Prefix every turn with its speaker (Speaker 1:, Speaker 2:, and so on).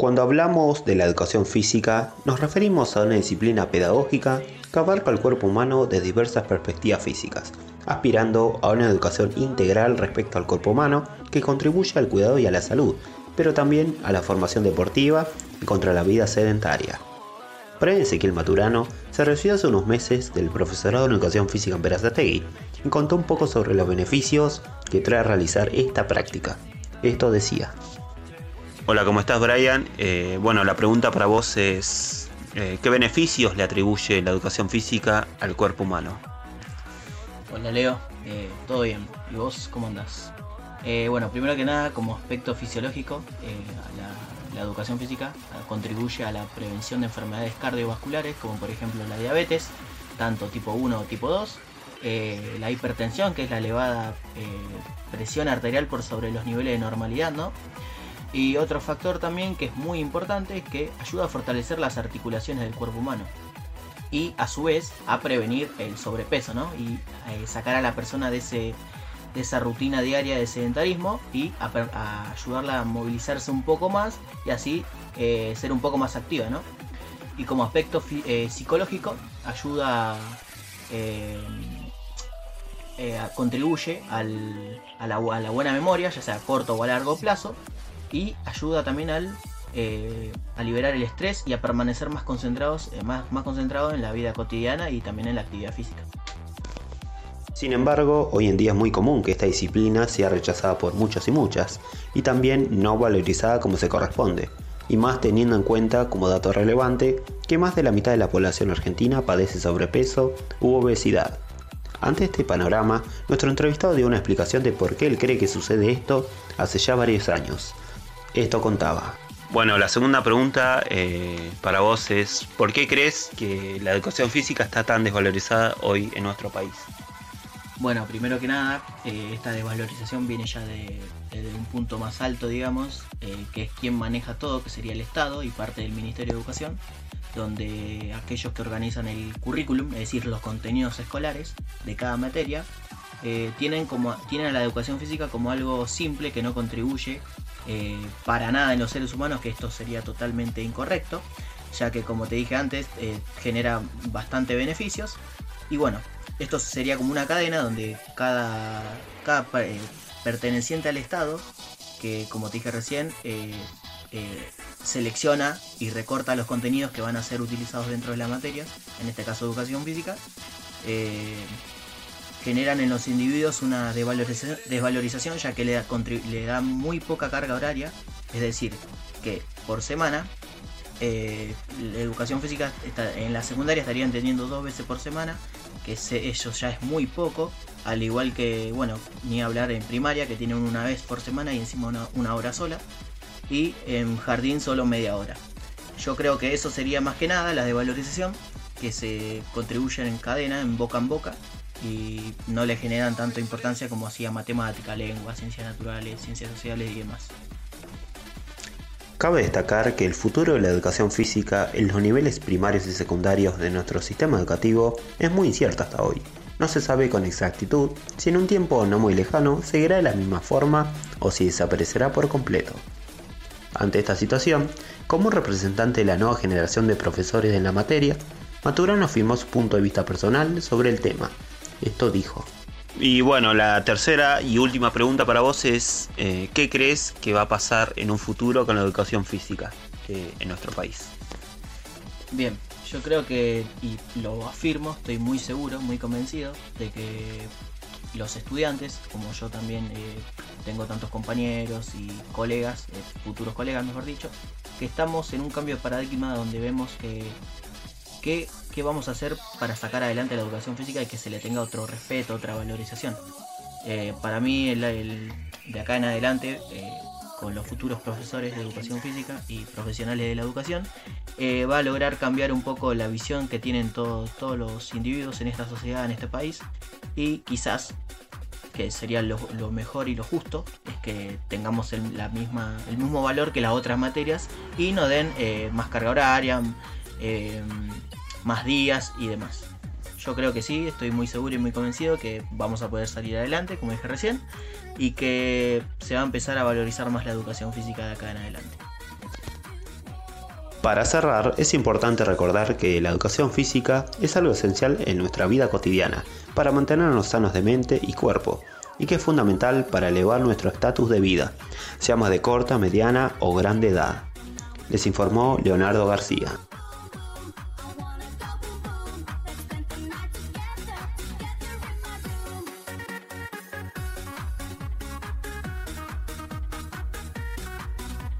Speaker 1: Cuando hablamos de la educación física, nos referimos a una disciplina pedagógica que abarca el cuerpo humano de diversas perspectivas físicas, aspirando a una educación integral respecto al cuerpo humano que contribuye al cuidado y a la salud, pero también a la formación deportiva y contra la vida sedentaria. Brian Ezequiel Maturano se recibió hace unos meses del profesorado en Educación Física en Perazategui y contó un poco sobre los beneficios que trae realizar esta práctica. Esto decía.
Speaker 2: Hola, ¿cómo estás Brian? Eh, bueno, la pregunta para vos es, eh, ¿qué beneficios le atribuye la educación física al cuerpo humano?
Speaker 3: Hola Leo, eh, todo bien. ¿Y vos cómo andás? bueno, primero que nada, como aspecto fisiológico, la, la, educación física contribuye a la prevención de enfermedades cardiovasculares, como por ejemplo la diabetes, tanto tipo 1 o tipo 2, la hipertensión, que es la elevada presión arterial por sobre los niveles de normalidad, ¿no? Y otro factor también que es muy importante es que ayuda a fortalecer las articulaciones del cuerpo humano. Y a su vez a prevenir el sobrepeso, ¿no? Y eh, sacar a la persona de, ese, de esa rutina diaria de sedentarismo y a, ayudarla a movilizarse un poco más y así eh, ser un poco más activa, ¿no? Y como aspecto eh, psicológico ayuda contribuye al, a, la, a, la, buena memoria, ya sea a corto o a largo plazo, y ayuda también al, eh, a liberar el estrés y a permanecer más concentrados, eh, más, más en la vida cotidiana y también en la actividad física.
Speaker 1: Sin embargo, hoy en día es muy común que esta disciplina sea rechazada por muchos y muchas, y también no valorizada como se corresponde, y más teniendo en cuenta como dato relevante que más de la mitad de la población argentina padece sobrepeso u obesidad. Ante este panorama, nuestro entrevistado dio una explicación de por qué él cree que sucede esto hace ya varios años. Esto contaba.
Speaker 2: Bueno, la segunda pregunta eh, para vos es, ¿por qué crees que la educación física está tan desvalorizada hoy en nuestro país?
Speaker 3: Bueno, primero que nada, eh, esta desvalorización viene ya de, un punto más alto, digamos, eh, que es quien maneja todo, que sería el Estado y parte del Ministerio de Educación, donde aquellos que organizan el currículum, es decir, los contenidos escolares de cada materia, tienen, como, tienen a la educación física como algo simple que no contribuye eh, para nada en los seres humanos, que esto sería totalmente incorrecto, ya que como te dije antes, eh, genera bastante beneficios. Y bueno, esto sería como una cadena donde cada, cada eh, perteneciente al Estado, que como te dije recién, selecciona y recorta los contenidos que van a ser utilizados dentro de la materia, en este caso educación física, generan en los individuos una desvalorización, ya que le da, muy poca carga horaria, es decir, que por semana eh, la educación física en la secundaria estarían teniendo dos veces por semana, que eso ya es muy poco, al igual que, bueno, ni hablar en primaria, que tienen una vez por semana y encima una, una hora sola, y en jardín solo media hora. Yo creo que eso sería más que nada la desvalorización, que se contribuyen en cadena, en boca en boca, y no le generan tanta importancia como hacía matemática, lengua, ciencias naturales, ciencias sociales y demás.
Speaker 1: Cabe destacar que el futuro de la educación física en los niveles primarios y secundarios de nuestro sistema educativo es muy incierto hasta hoy. No se sabe con exactitud si en un tiempo no muy lejano seguirá de la misma forma o si desaparecerá por completo. Ante esta situación, como representante de la nueva generación de profesores en la materia, Maturano afirmó su punto de vista personal sobre el tema esto dijo.
Speaker 2: Y bueno, la tercera y última pregunta para vos es, eh, ¿qué crees que va a pasar en un futuro con la educación física eh, en nuestro país?
Speaker 3: Bien, yo creo que, y lo afirmo, estoy muy seguro, muy convencido de que los estudiantes, como yo también eh, tengo tantos compañeros y colegas, futuros colegas mejor dicho, que estamos en un cambio de paradigma donde vemos que, que qué vamos a hacer para sacar adelante la educación física y que se le tenga otro respeto, otra valorización. Eh, para mí, de acá en adelante, eh, con los futuros profesores de educación física y profesionales de la educación, eh, va a lograr cambiar un poco la visión que tienen todos, los individuos en esta sociedad, en este país, y quizás, que sería lo, mejor y lo justo, es que tengamos el, la misma, el mismo valor que las otras materias y no den más carga horaria más días y demás. Yo creo que sí, estoy muy seguro y muy convencido que vamos a poder salir adelante, como dije recién, y que se va a empezar a valorizar más la educación física de acá en adelante.
Speaker 1: Para cerrar, es importante recordar que la educación física es algo esencial en nuestra vida cotidiana para mantenernos sanos de mente y cuerpo, y que es fundamental para elevar nuestro estatus de vida, seamos de corta, mediana o grande edad. Les informó Leonardo García.